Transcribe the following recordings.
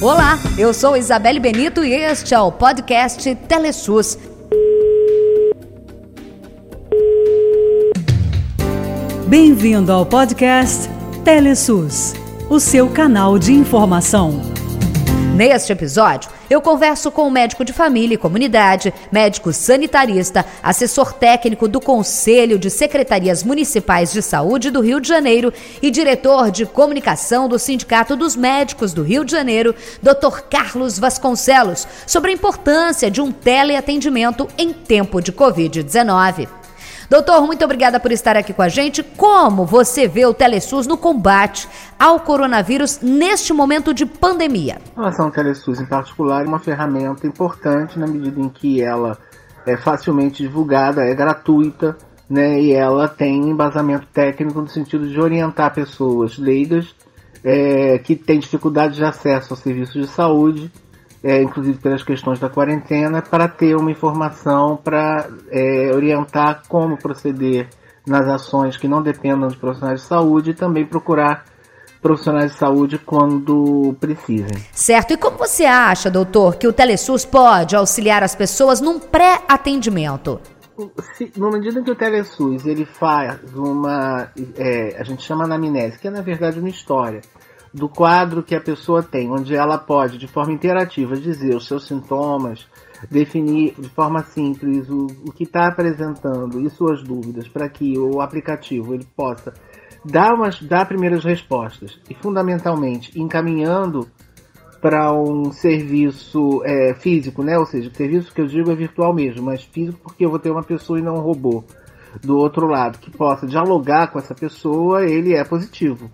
Olá, eu sou Isabelle Benito e este é o podcast Telesus. Bem-vindo ao podcast Telesus, o seu canal de informação. Neste episódio, eu converso com o médico de família e comunidade, médico sanitarista, assessor técnico do Conselho de Secretarias Municipais de Saúde do Rio de Janeiro e diretor de comunicação do Sindicato dos Médicos do Rio de Janeiro, Dr. Carlos Vasconcelos, sobre a importância de um teleatendimento em tempo de Covid-19. Doutor, muito obrigada por estar aqui com a gente. Como você vê o Telesus no combate ao coronavírus neste momento de pandemia? A relação ao Telesus, em particular, é uma ferramenta importante na medida em que ela é facilmente divulgada, é gratuita, né, e ela tem embasamento técnico no sentido de orientar pessoas leigas é, que têm dificuldade de acesso aos serviços de saúde é, inclusive pelas questões da quarentena, para ter uma informação para é, orientar como proceder nas ações que não dependam de profissionais de saúde e também procurar profissionais de saúde quando precisem. Certo. E como você acha, doutor, que o Telesus pode auxiliar as pessoas num pré-atendimento? Se, na medida que o Telesus ele faz uma, é, a gente chama anamnese, que é na verdade uma história do quadro que a pessoa tem, onde ela pode, de forma interativa, dizer os seus sintomas, definir de forma simples o, o que está apresentando e suas dúvidas, para que o aplicativo ele possa dar, umas, dar primeiras respostas e, fundamentalmente, encaminhando para um serviço é, físico, né? Ou seja, o serviço que eu digo é virtual mesmo, mas físico porque eu vou ter uma pessoa e não um robô do outro lado que possa dialogar com essa pessoa, ele é positivo.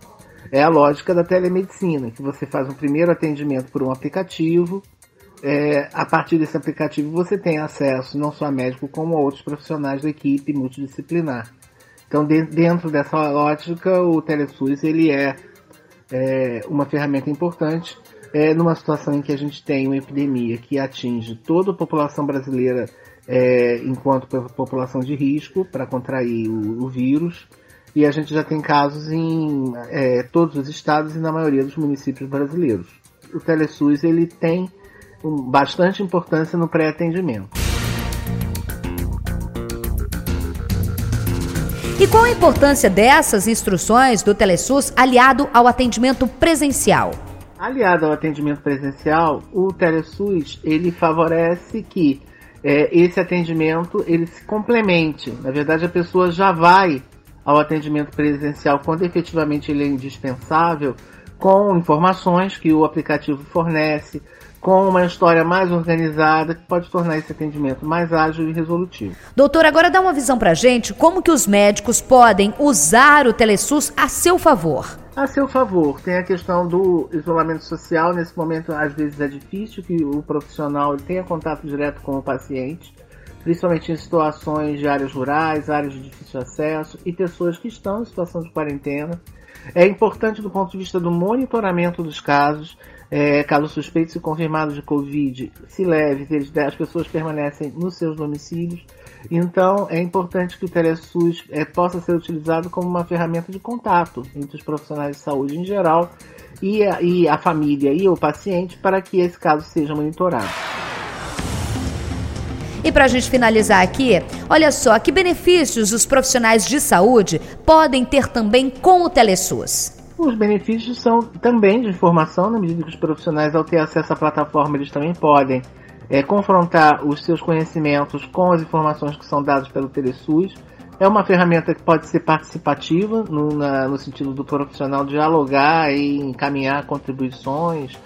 É a lógica da telemedicina, que você faz um primeiro atendimento por um aplicativo. É, a partir desse aplicativo você tem acesso não só a médico como a outros profissionais da equipe multidisciplinar. Então, de, dentro dessa lógica, o Telesus ele é, é uma ferramenta importante é, numa situação em que a gente tem uma epidemia que atinge toda a população brasileira é, enquanto população de risco para contrair o, o vírus e a gente já tem casos em é, todos os estados e na maioria dos municípios brasileiros. O Telesus ele tem um, bastante importância no pré-atendimento. E qual a importância dessas instruções do Telesus aliado ao atendimento presencial? Aliado ao atendimento presencial, o Telesus ele favorece que é, esse atendimento ele se complemente. Na verdade, a pessoa já vai ao atendimento presencial quando efetivamente ele é indispensável, com informações que o aplicativo fornece, com uma história mais organizada que pode tornar esse atendimento mais ágil e resolutivo. Doutor, agora dá uma visão pra gente como que os médicos podem usar o Telesus a seu favor. A seu favor, tem a questão do isolamento social. Nesse momento, às vezes é difícil que o profissional tenha contato direto com o paciente principalmente em situações de áreas rurais, áreas de difícil acesso e pessoas que estão em situação de quarentena. É importante do ponto de vista do monitoramento dos casos, é, casos suspeitos e confirmados de Covid, se leve, as pessoas permanecem nos seus domicílios. Então, é importante que o Telesus é, possa ser utilizado como uma ferramenta de contato entre os profissionais de saúde em geral e a, e a família e o paciente para que esse caso seja monitorado. E para a gente finalizar aqui, olha só que benefícios os profissionais de saúde podem ter também com o Telesus. Os benefícios são também de informação, na medida que os profissionais, ao ter acesso à plataforma, eles também podem é, confrontar os seus conhecimentos com as informações que são dadas pelo Telesus. É uma ferramenta que pode ser participativa, no, na, no sentido do profissional dialogar e encaminhar contribuições,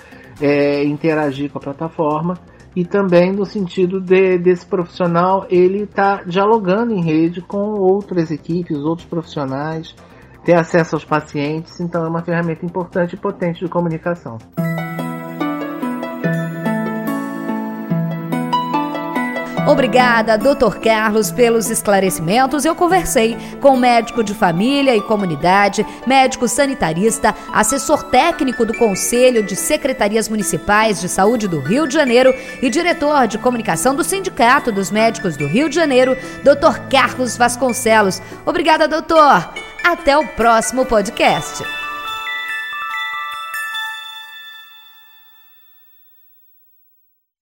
é, interagir com a plataforma e também no sentido de, desse profissional ele estar tá dialogando em rede com outras equipes, outros profissionais, ter acesso aos pacientes, então é uma ferramenta importante e potente de comunicação. Obrigada, Dr. Carlos, pelos esclarecimentos. Eu conversei com médico de família e comunidade, médico sanitarista, assessor técnico do Conselho de Secretarias Municipais de Saúde do Rio de Janeiro e diretor de comunicação do Sindicato dos Médicos do Rio de Janeiro, Dr. Carlos Vasconcelos. Obrigada, doutor. Até o próximo podcast.